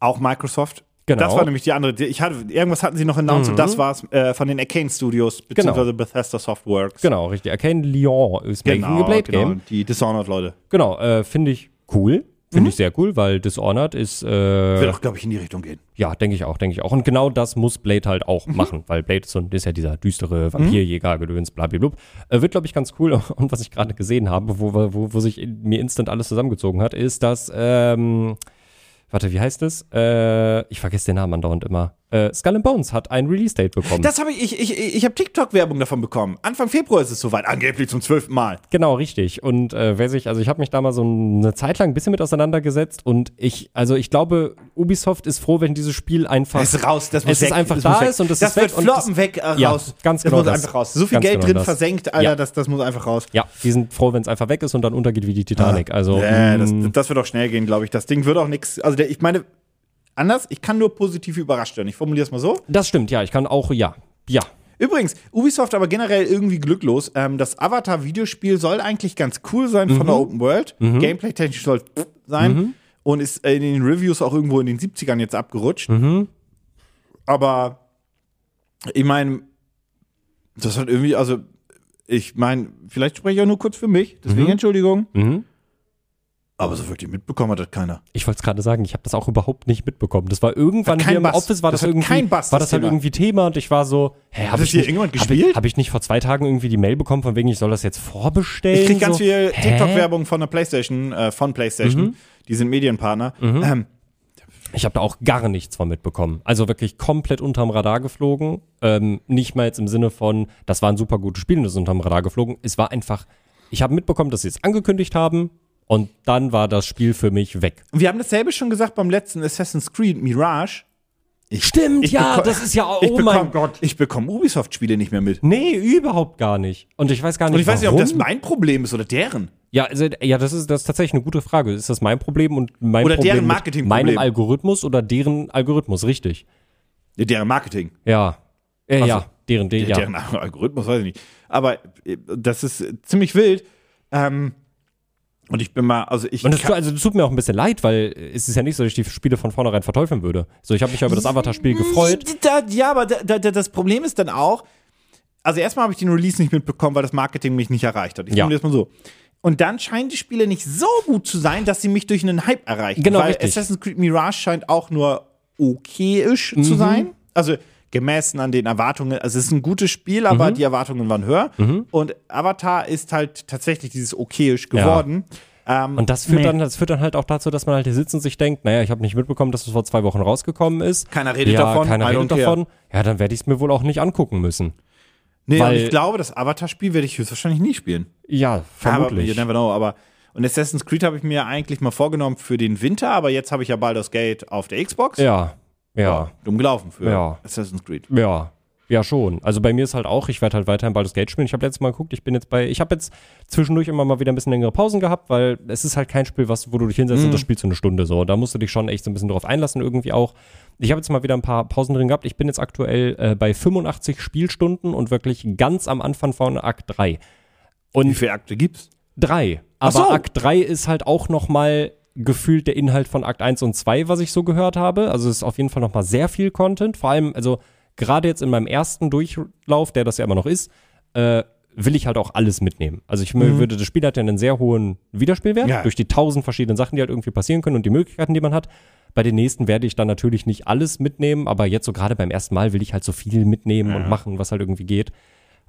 Auch Microsoft. Genau. Das war nämlich die andere. Ich hatte, irgendwas hatten sie noch announced und das war's äh, von den Arcane Studios, beziehungsweise Bethesda Softworks. Genau, richtig. Arcane Lyon ist making a Blade genau, Game. Die Dishonored-Leute. Genau, äh, finde ich cool. Finde ich sehr cool, weil Dishonored ist, äh, Wird auch, glaube ich, in die Richtung gehen. ja, denke ich auch, denke ich auch. Und genau das muss Blade halt auch machen, weil Blade ist, so, ist ja dieser düstere Vampirjäger, Gedöns, blablabla. Äh, wird, glaube ich, ganz cool. (laughs) Und was ich gerade gesehen habe, wo, wo, wo sich in, mir instant alles zusammengezogen hat, ist, dass, ähm, warte, wie heißt es? Äh, ich vergesse den Namen andauernd immer. Äh, Skull and Bones hat ein Release-Date bekommen. Das habe ich, ich, ich, ich habe TikTok-Werbung davon bekommen. Anfang Februar ist es soweit, angeblich zum zwölften Mal. Genau, richtig. Und äh, wer sich, also ich habe mich da mal so eine Zeit lang ein bisschen mit auseinandergesetzt und ich, also ich glaube, Ubisoft ist froh, wenn dieses Spiel einfach. Es ist raus, das muss es weg. ist einfach das da muss ist und es das ist weg wird und floppen das- weg äh, Ja, raus. ganz das genau muss das. einfach raus. So viel Geld genau drin das. versenkt, Alter, Ja. das, das muss einfach raus. Ja, die sind froh, wenn es einfach weg ist und dann untergeht wie die Titanic. Also Äh, das, mh, das wird auch schnell gehen, glaube ich. Das Ding wird auch nichts. Also der, ich meine, anders, ich kann nur positiv überrascht werden. Ich formuliere es mal so. das stimmt, ja, ich kann auch, ja, ja. Übrigens, Ubisoft aber generell irgendwie glücklos. Ähm, das Avatar-Videospiel soll eigentlich ganz cool sein von der Open World. Gameplay-technisch soll sein. Und ist in den Reviews auch irgendwo in den 70ern jetzt abgerutscht. Aber ich meine, das hat irgendwie, also ich meine, vielleicht spreche ich auch nur kurz für mich, deswegen Entschuldigung. Mhm. Aber so wirklich mitbekommen hat das keiner. Ich wollte es gerade sagen, ich habe das auch überhaupt nicht mitbekommen. Das war irgendwann Hat hier im Bass. Office, war Das das, hat irgendwie, kein Bass, war das das halt Thema. irgendwie Thema und ich war so, hä, habe das ich, hier nicht- irgendjemand hab gespielt? ich, hab ich nicht vor zwei Tagen irgendwie die Mail bekommen, von wegen, ich soll das jetzt vorbestellen? Ich krieg ganz so, viel hä? TikTok-Werbung von der PlayStation, äh, von PlayStation. Die sind Medienpartner. Ähm, Ich habe da auch gar nichts von mitbekommen. Also wirklich komplett unterm Radar geflogen. Ähm, nicht mal jetzt im Sinne von, das war ein super gutes Spiel und das ist unterm Radar geflogen. Es war einfach, ich habe mitbekommen, dass sie es angekündigt haben und dann war das Spiel für mich weg. wir haben dasselbe schon gesagt beim letzten Assassin's Creed Mirage. Ich, Stimmt, ich ja, das ist ja, (laughs) oh bekomm, mein Gott. Ich bekomme Ubisoft-Spiele nicht mehr mit. Nee, überhaupt gar nicht. Und ich weiß gar nicht, Und ich weiß nicht, ob warum. das mein Problem ist oder deren. Ja, also, ja, das ist, das ist tatsächlich eine gute Frage. Ist das mein Problem und mein Oder Problem deren Marketingproblem. meinem Algorithmus oder deren Algorithmus? Richtig. Ja, deren Marketing. Ja. Äh, Ach ja, deren, de, ja. Deren Algorithmus, weiß ich nicht. Aber äh, das ist ziemlich wild. Ähm, und ich bin mal, also ich. Und das, kann- tut- also, das tut mir auch ein bisschen leid, weil es ist ja nicht so, dass ich die Spiele von vornherein verteufeln würde. So, ich habe mich ja über das Avatar-Spiel gefreut. Da, ja, aber da, da, da, das Problem ist dann auch, also erstmal habe ich den Release nicht mitbekommen, weil das Marketing mich nicht erreicht hat. Ich Ja. formuliere es mal so. Und dann scheinen die Spiele nicht so gut zu sein, dass sie mich durch einen Hype erreichen. Genau, weil richtig. Assassin's Creed Mirage scheint auch nur okayisch Mhm. zu sein. Also gemessen an den Erwartungen. Also es ist ein gutes Spiel, aber Mhm. die Erwartungen waren höher. Und Avatar ist halt tatsächlich dieses okayisch geworden. Ähm, Und das führt, nee. dann, das führt dann halt auch dazu, dass man halt hier sitzt und sich denkt, naja, ich habe nicht mitbekommen, dass es vor zwei Wochen rausgekommen ist. Keiner redet ja, davon, Keiner redet davon. Ja, dann werde ich es mir wohl auch nicht angucken müssen. nee, weil- und ich glaube, das Avatar-Spiel werde ich höchstwahrscheinlich nie spielen. Ja, vermutlich. Aber, you never know, aber und Assassin's Creed habe ich mir eigentlich mal vorgenommen für den Winter, aber jetzt habe ich ja Baldur's Gate auf der Xbox. ja, ja, Dumm gelaufen für Ja. Assassin's Creed. ja. Ja, schon. Also bei mir ist halt auch, ich werde halt weiterhin Baldur's Gate spielen. Ich habe letztes Mal geguckt, ich bin jetzt bei, ich habe jetzt zwischendurch immer mal wieder ein bisschen längere Pausen gehabt, weil es ist halt kein Spiel, was, wo du dich hinsetzt Mhm. und das spielst du eine Stunde so. Da musst du dich schon echt so ein bisschen drauf einlassen irgendwie auch. Ich habe jetzt mal wieder ein paar Pausen drin gehabt. Ich bin jetzt aktuell äh, bei 85 Spielstunden und wirklich ganz am Anfang von Akt 3. Und Wie viele Akte gibt's? drei. Aber so. Akt 3 ist halt auch noch mal gefühlt der Inhalt von Akt 1 und 2, was ich so gehört habe. Also es ist auf jeden Fall noch mal sehr viel Content. Vor allem, also gerade jetzt in meinem ersten Durchlauf, der das ja immer noch ist, äh, will ich halt auch alles mitnehmen. Also ich würde, das Spiel hat ja einen sehr hohen Wiederspielwert Ja. durch die tausend verschiedenen Sachen, die halt irgendwie passieren können und die Möglichkeiten, die man hat. Bei den nächsten werde ich dann natürlich nicht alles mitnehmen, aber jetzt so gerade beim ersten Mal will ich halt so viel mitnehmen und machen, was halt irgendwie geht.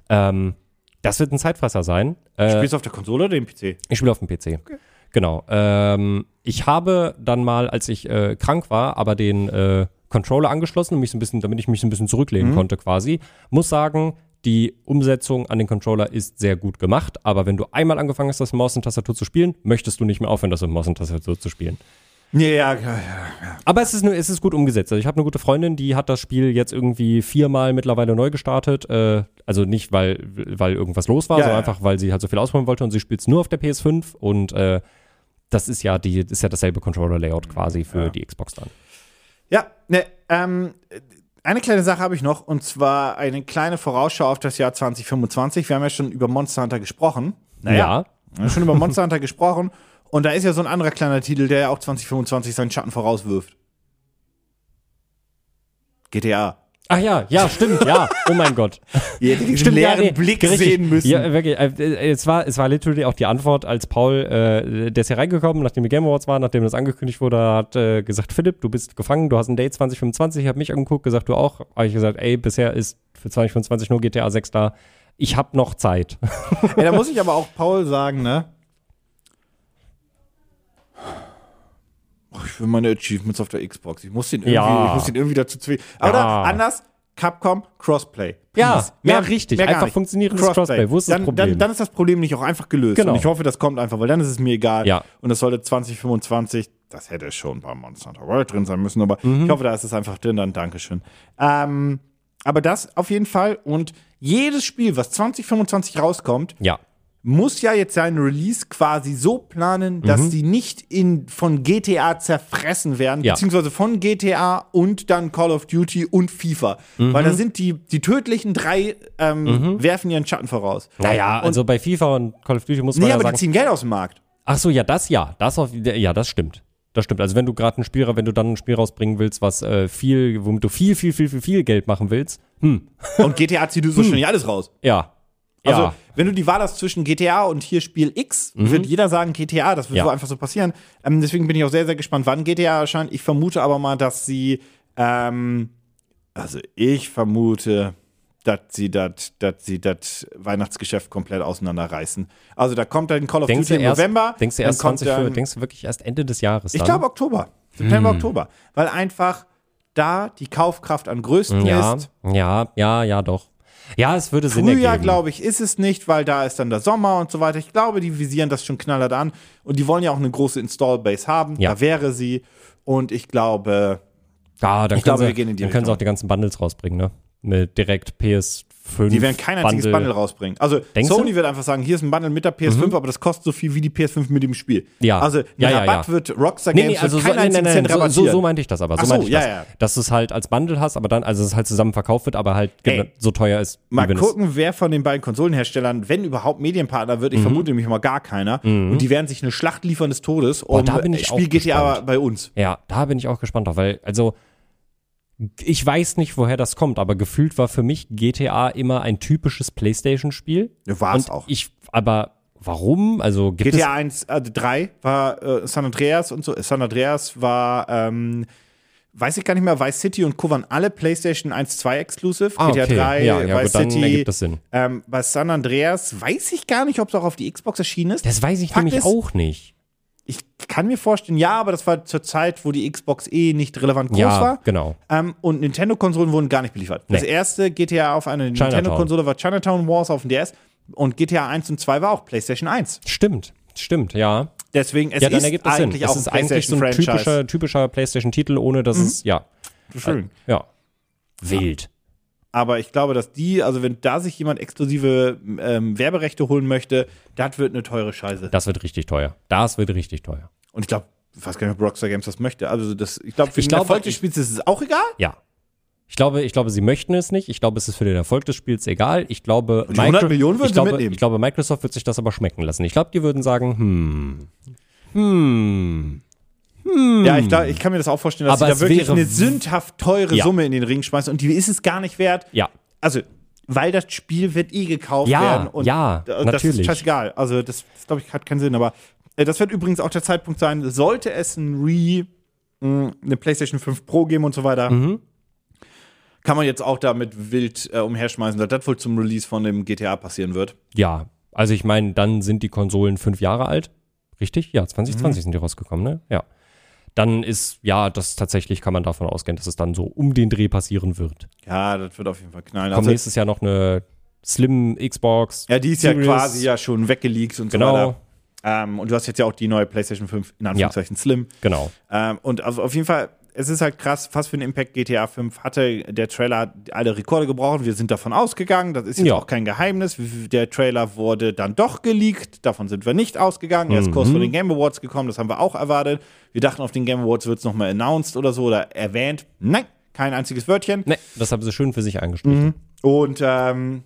Ähm, das wird ein Zeitfresser sein. Äh, Spielst du auf der Konsole oder dem PC? ich spiele auf dem PC. Genau. Ähm, ich habe dann mal, als ich äh, krank war, aber den äh, Controller angeschlossen, und mich so ein bisschen, damit ich mich so ein bisschen zurücklehnen konnte quasi. Muss sagen, die Umsetzung an den Controller ist sehr gut gemacht, aber wenn du einmal angefangen hast, das mit Maus und Tastatur zu spielen, möchtest du nicht mehr aufhören, das mit Maus und Tastatur zu spielen. Ja, ja, ja, ja. Aber es ist, nur, es ist gut umgesetzt. Also ich habe eine gute Freundin, die hat das Spiel jetzt irgendwie viermal mittlerweile neu gestartet. Äh, also nicht, weil, weil irgendwas los war, Ja, sondern ja. einfach, weil sie halt so viel ausprobieren wollte und sie spielt es nur auf der PS5 und äh, das ist ja die, ist ja dasselbe Controller-Layout quasi für die Xbox dann. Ja, ne, ähm, eine kleine Sache habe ich noch und zwar eine kleine Vorausschau auf das Jahr 2025. Wir haben ja schon über Monster Hunter gesprochen. Ja. Wir haben schon über Monster Hunter gesprochen und da ist ja so ein anderer kleiner Titel, der ja auch 2025 seinen Schatten vorauswirft. GTA. Ach ja, ja, stimmt, ja. Oh mein Gott. (laughs) Ihr hättet diesen Stimmt, leeren ja, nee, Blick richtig. sehen müssen. Ja, wirklich. Äh, äh, es, war, es war literally auch die Antwort, als Paul, äh, der ist hier reingekommen, nachdem die Game Awards waren, nachdem das angekündigt wurde, hat äh, gesagt, Philipp, du bist gefangen, du hast ein Date 2025, ich habe mich angeguckt, gesagt, du auch. Habe ich gesagt, ey, bisher ist für 2025 nur GTA 6 da. Ich habe noch Zeit. Ja, da (laughs) muss ich aber auch Paul sagen, ne? Ich will meine Achievements auf der Xbox. Ich muss den irgendwie, Ja. ich muss den irgendwie dazu zwingen. Oder Ja. anders, Capcom, Crossplay. Ja, Please. ja, richtig. gar Einfach funktionierendes Crossplay. Wo ist das dann, Problem? Dann, dann ist das Problem nicht auch einfach gelöst. Genau. Und ich hoffe, das kommt einfach, weil dann ist es mir egal. Ja. Und das sollte 2025, das hätte schon bei Monster Hunter World drin sein müssen, aber Mhm. ich hoffe, da ist es einfach drin, dann Dankeschön. Ähm, aber das auf jeden Fall. Und jedes Spiel, was 2025 rauskommt, ja. Muss ja jetzt seinen Release quasi so planen, dass Mhm. die nicht in, von GTA zerfressen werden, Ja. beziehungsweise von GTA und dann Call of Duty und FIFA. Mhm. Weil da sind die, die tödlichen drei, ähm, werfen ihren Schatten voraus. Naja, also bei FIFA und Call of Duty muss man Nee, ja aber sagen. die ziehen Geld aus dem Markt. Ach so, ja, das ja. Das auf, ja, das stimmt. Das stimmt. Also wenn du gerade ein Spiel, wenn du dann ein Spiel rausbringen willst, was äh, viel, womit du viel, viel, viel, viel, viel Geld machen willst, hm, Und GTA zieht so schnell nicht alles raus. ja. Also, ja. wenn du die Wahl hast zwischen GTA und hier Spiel X, wird jeder sagen GTA, das wird Mhm. Ja. so einfach so passieren. Ähm, deswegen bin ich auch sehr, sehr gespannt, wann GTA erscheint. Ich vermute aber mal, dass sie, ähm, also ich vermute, dass sie das Weihnachtsgeschäft komplett auseinanderreißen. Also da kommt dann Call of Denkst Duty du im erst, November. denkst du erst kommt 20 für, dann- denkst du wirklich erst Ende des Jahres Ich dann? glaube Oktober. September, Oktober. Weil einfach da die Kaufkraft am größten ja, ist. ja, ja, ja, doch. Ja, es würde Sinn Frühjahr, ergeben. glaube ich, ist es nicht, weil da ist dann der Sommer und so weiter. Ich glaube, die visieren das schon knallhart an. Und die wollen ja auch eine große Install-Base haben. Ja. Da wäre sie. Und ich glaube, Ja, dann Ich können glaube, sie, wir gehen in die dann können sie auch die ganzen Bundles rausbringen, ne? Mit direkt PS5. die werden kein einziges Bundle rausbringen. Also Denkst Sony du? Mhm. wird einfach sagen, hier ist ein Bundle mit der PS5, aber das kostet so viel wie die PS5 mit dem Spiel. Ja. Also ein Ja, ja, Rabatt ja. wird Rockstar Games nee, also so, nee, nee, einzigen nee, Cent so, so, so meinte ich das aber. So so, meinte ich ja, das. ja. Dass du es halt als Bundle hast, aber dann, also es halt zusammen verkauft wird, aber halt Ey, so teuer ist. Mal gucken, wer von den beiden Konsolenherstellern, wenn überhaupt Medienpartner Mhm. wird. Ich vermute nämlich mal gar keiner. Und die werden sich eine Schlacht liefern des Todes um da bin ich Spiel auch GTA gespannt. bei uns. Ja, da bin ich auch gespannt drauf, weil, also, ich weiß nicht, woher das kommt, aber gefühlt war für mich GTA immer ein typisches PlayStation-Spiel. War es auch. Ich, aber warum? Also gibt GTA 1, äh, 3 war äh, San Andreas und so. San Andreas war, ähm, weiß ich gar nicht mehr, Vice City und Co. waren alle PlayStation 1, 2 exclusive. Ah, GTA okay. 3, Ja, ja, Vice gut, City. das Sinn. Ähm, bei San Andreas weiß ich gar nicht, ob es auch auf die Xbox erschienen ist. Das weiß ich Fakt nämlich ist, auch nicht. Ich kann mir vorstellen, ja, aber das war zur Zeit, wo die Xbox eh nicht relevant groß Ja, war. genau. Ähm, und Nintendo-Konsolen wurden gar nicht beliefert. Das Nee. erste GTA auf einer. Nintendo-Konsole war Chinatown Wars auf dem DS. Und GTA 1 und 2 war auch PlayStation 1. Stimmt, stimmt, ja. Deswegen, es ja, dann ist ergibt das Sinn. eigentlich Es auch ist ein eigentlich so ein typischer, typischer PlayStation-Titel, ohne dass es, ja, Schön. ja. Wild. Aber ich glaube, dass die, also wenn da sich jemand exklusive ähm, Werberechte holen möchte, das wird eine teure Scheiße. Das wird richtig teuer. Das wird richtig teuer. Und ich glaube, ich weiß gar nicht, ob Rockstar Games das möchte. Also das, ich glaube, für Ich den glaube, Erfolg des Spiels ist es auch egal. Ja. Ich glaube, ich glaube, sie möchten es nicht. Ich glaube, es ist für den Erfolg des Spiels egal. Ich glaube, die 100 Millionen würden ich sie glaube, mitnehmen. Ich glaube, Microsoft wird sich das aber schmecken lassen. Ich glaube, die würden sagen, hm, hm, Ja, ich, glaub, ich kann mir das auch vorstellen, dass Aber sie da wirklich eine sündhaft teure Ja. Summe in den Ring schmeißen und die ist es gar nicht wert. ja, Also, weil das Spiel wird eh gekauft Ja, werden. Und ja, das natürlich. ist scheißegal. Also, das, das glaube ich, hat keinen Sinn. Aber äh, das wird übrigens auch der Zeitpunkt sein, sollte es ein Re, mh, eine PlayStation 5 Pro geben und so weiter, Mhm. kann man jetzt auch damit wild äh, umherschmeißen, dass das wohl zum Release von dem GTA passieren wird. ja. Also ich meine, dann sind die Konsolen fünf Jahre alt. Richtig? Ja, 2020 sind die rausgekommen, ne? Ja. Dann ist, ja, das tatsächlich kann man davon ausgehen, dass es dann so um den Dreh passieren wird. Ja, das wird auf jeden Fall knallen. Kommt Also, nächstes Jahr noch eine Slim Xbox. ja, die ist ja Series. quasi ja schon weggeleakt und so Genau. weiter. Ähm, und du hast jetzt ja auch die neue PlayStation 5 in Anführungszeichen Slim. Genau. Ähm, und also auf jeden Fall, es ist halt krass, was für einen Impact GTA 5 hatte. Der Trailer hat alle Rekorde gebrochen. Wir sind davon ausgegangen. Das ist jetzt Ja. auch kein Geheimnis. Der Trailer wurde dann doch geleakt. Davon sind wir nicht ausgegangen. Er ist kurz vor den Game Awards gekommen. Das haben wir auch erwartet. Wir dachten, auf den Game Awards wird es nochmal announced oder so oder erwähnt. Nein, kein einziges Wörtchen. Ne, das haben sie schön für sich eingestrichen. Und ähm,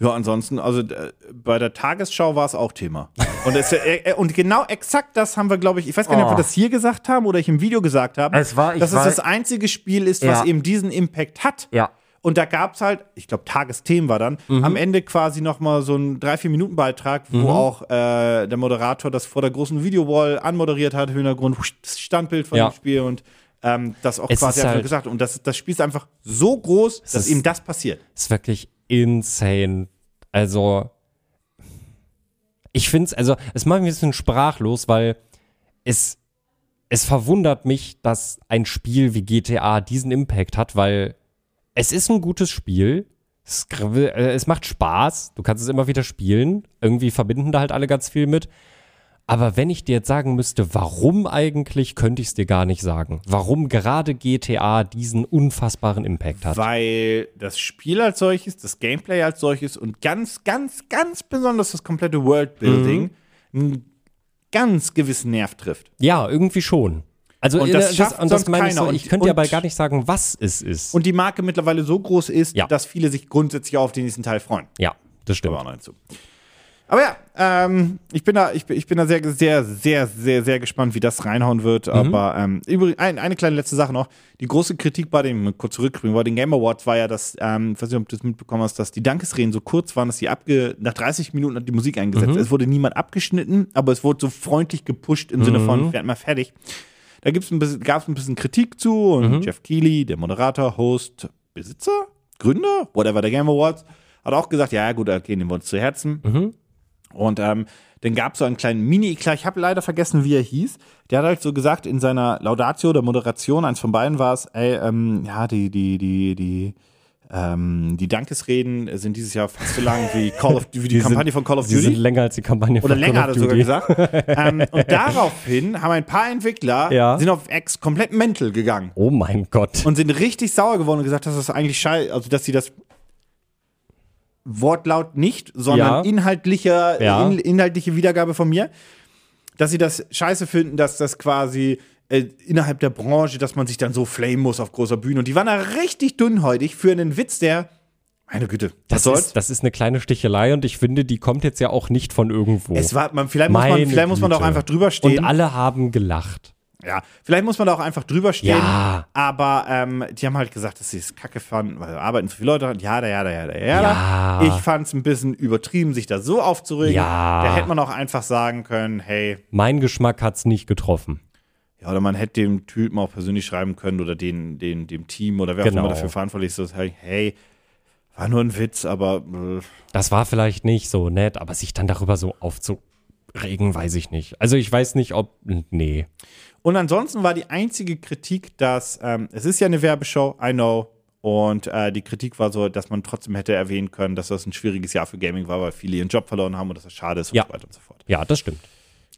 ja, ansonsten, also äh, bei der Tagesschau war es auch Thema. Und, es, äh, äh, und genau exakt das haben wir, glaube ich, ich weiß gar nicht, ob wir das hier gesagt haben oder ich im Video gesagt habe, Es war- dass es war- das einzige Spiel ist, was Ja. eben diesen Impact hat. Ja. Und da gab es halt, ich glaube, Tagesthemen war dann, am Ende quasi noch mal so ein 3-4-Minuten-Beitrag, wo auch äh, der Moderator das vor der großen Videowall anmoderiert hat, im Hintergrund das Standbild von Ja. dem Spiel und ähm, das auch Es quasi einfach halt- gesagt. Und das, das Spiel ist einfach so groß, dass ihm das passiert. ist wirklich insane. Also, ich finde es, also, es macht mich ein bisschen sprachlos, weil es, es verwundert mich, dass ein Spiel wie GTA diesen Impact hat, weil es ist ein gutes Spiel. Es, äh, es macht Spaß. Du kannst es immer wieder spielen. Irgendwie verbinden da halt alle ganz viel mit. Aber wenn ich dir jetzt sagen müsste, warum eigentlich, könnte ich es dir gar nicht sagen. Warum gerade GTA diesen unfassbaren Impact hat. Weil das Spiel als solches, das Gameplay als solches und ganz, ganz, ganz besonders das komplette Worldbuilding Mhm. einen ganz gewissen Nerv trifft. Ja, irgendwie schon. Also Und äh, das schafft und das meine ich so, ich Und- könnte dir und- aber gar nicht sagen, was es ist. Und die Marke mittlerweile so groß ist, Ja. dass viele sich grundsätzlich auf den nächsten Teil freuen. ja, das stimmt. Aber auch noch hinzu. Aber ja, ähm, ich bin da, ich, bin- ich bin da sehr, sehr, sehr, sehr, sehr gespannt, wie das reinhauen wird. Mhm. Aber ähm, übrigens, ein, eine kleine letzte Sache noch. Die große Kritik bei dem, kurz zurückspringen, bei den Game Awards war ja, dass, ähm, ich weiß nicht, ob du das mitbekommen hast, dass die Dankesreden so kurz waren, dass die abge, nach 30 Minuten hat die Musik eingesetzt. Mhm. Es wurde niemand abgeschnitten, aber es wurde so freundlich gepusht im Sinne Mhm. von, werden mal fertig. Da gibt's ein bisschen, gab es ein bisschen Kritik zu und Mhm. Jeff Keighley, der Moderator, Host, Besitzer, Gründer, whatever, der Game Awards, hat auch gesagt, ja gut, okay, nehmen wir uns zu Herzen. Und ähm, dann gab es so einen kleinen Mini-Eklat, ich habe leider vergessen, wie er hieß. Der hat halt so gesagt in seiner Laudatio oder Moderation, eins von beiden war es, ey, ähm, ja, die, die, die, die, ähm, die Dankesreden sind dieses Jahr fast so lang wie Call of wie die, (laughs) Die Kampagne sind- von Call of Sie sind Duty. länger als die Kampagne Oder von länger Call hat of er sogar Duty. gesagt. (laughs) ähm, und daraufhin haben ein paar Entwickler Ja. sind auf X komplett mental gegangen Oh mein Gott. und sind richtig sauer geworden und gesagt, dass das eigentlich scheiße, also dass sie das Wortlaut nicht, sondern Ja. inhaltlicher, Ja. in, inhaltliche Wiedergabe von mir, dass sie das scheiße finden, dass das quasi äh, innerhalb der Branche, dass man sich dann so flamen muss auf großer Bühne. Und die waren da richtig dünnhäutig für einen Witz, der, meine Güte, Das soll's? ist, das ist eine kleine Stichelei und ich finde, die kommt jetzt ja auch nicht von irgendwo. Es war, man, vielleicht muss man, vielleicht muss man Güte. einfach drüber stehen. und alle haben gelacht. Ja, vielleicht muss man da auch einfach drüber stehen. Ja. Aber ähm, die haben halt gesagt, dass sie es kacke fanden, weil da arbeiten zu viele Leute. Ja, da, ja, da, ja, da, ja. Ich fand es ein bisschen übertrieben, sich da so aufzuregen. Ja. Da hätte man auch einfach sagen können, hey, Mein Geschmack hat's nicht getroffen. ja, oder man hätte dem Typen auch persönlich schreiben können oder den, den, dem Team oder wer Genau. auch immer dafür verantwortlich ist, so, hey, war nur ein Witz, aber äh, Das war vielleicht nicht so nett, aber sich dann darüber so aufzuregen, weiß ich nicht. Also ich weiß nicht, ob. Nee. Und ansonsten war die einzige Kritik, dass ähm, es ist ja eine Werbeshow, I know. Und äh, die Kritik war so, dass man trotzdem hätte erwähnen können, dass das ein schwieriges Jahr für Gaming war, weil viele ihren Job verloren haben und dass das schade ist Ja. und so weiter und so fort. Ja, das stimmt.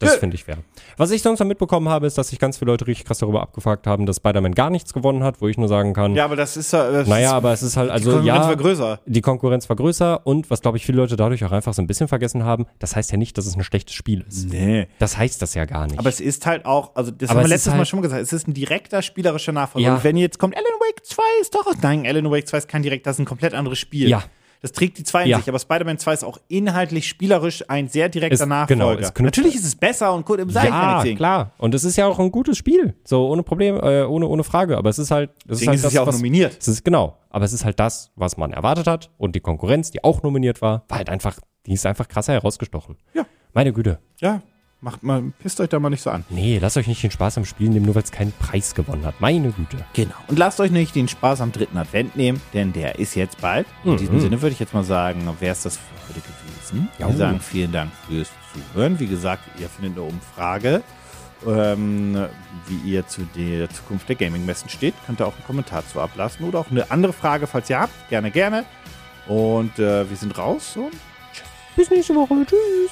Das finde ich fair. Was ich sonst noch mitbekommen habe, ist, dass sich ganz viele Leute richtig krass darüber abgefragt haben, dass Spider-Man gar nichts gewonnen hat, wo ich nur sagen kann, Ja, aber das ist ja. Das naja, aber es ist halt, die also Konkurrenz ja, war größer. die Konkurrenz war größer und was, glaube ich, viele Leute dadurch auch einfach so ein bisschen vergessen haben, das heißt ja nicht, dass es ein schlechtes Spiel ist. Nee. Das heißt das ja gar nicht. Aber es ist halt auch, also das Aber haben wir letztes Mal halt- schon mal gesagt, es ist ein direkter spielerischer Nachfolger. Ja. Und wenn jetzt kommt, Alan Wake 2 ist doch, nein, Alan Wake 2 ist kein direkt, das ist ein komplett anderes Spiel. Ja. Das trägt die 2 in Ja. sich, aber Spider-Man 2 ist auch inhaltlich, spielerisch ein sehr direkter Es- Nachfolger. genau, knüpft- Natürlich ist es besser und gut im Seil ja, klar. Und es ist ja auch ein gutes Spiel. So, ohne Problem, äh, ohne, ohne Frage. Aber es ist halt, es Deswegen halt ist es ja auch was, nominiert. Es ist genau. Aber es ist halt das, was man erwartet hat. Und die Konkurrenz, die auch nominiert war, war halt einfach, die ist einfach krasser herausgestochen. Ja. Meine Güte. Ja, macht mal, pisst euch da mal nicht so an. Nee, lasst euch nicht den Spaß am Spiel nehmen, nur weil es keinen Preis gewonnen hat. Meine Güte. Genau. Und lasst euch nicht den Spaß am dritten Advent nehmen, denn der ist jetzt bald. In Mhm. diesem Sinne würde ich jetzt mal sagen, wäre es das für heute gewesen. Wir Ja. sagen vielen Dank fürs Zuhören. Wie gesagt, ihr findet eine Umfrage, ähm, wie ihr zu der Zukunft der Gaming-Messen steht. Könnt ihr auch einen Kommentar zu ablassen oder auch eine andere Frage, falls ihr habt. Gerne, gerne. Und äh, wir sind raus und Bis nächste Woche. Tschüss.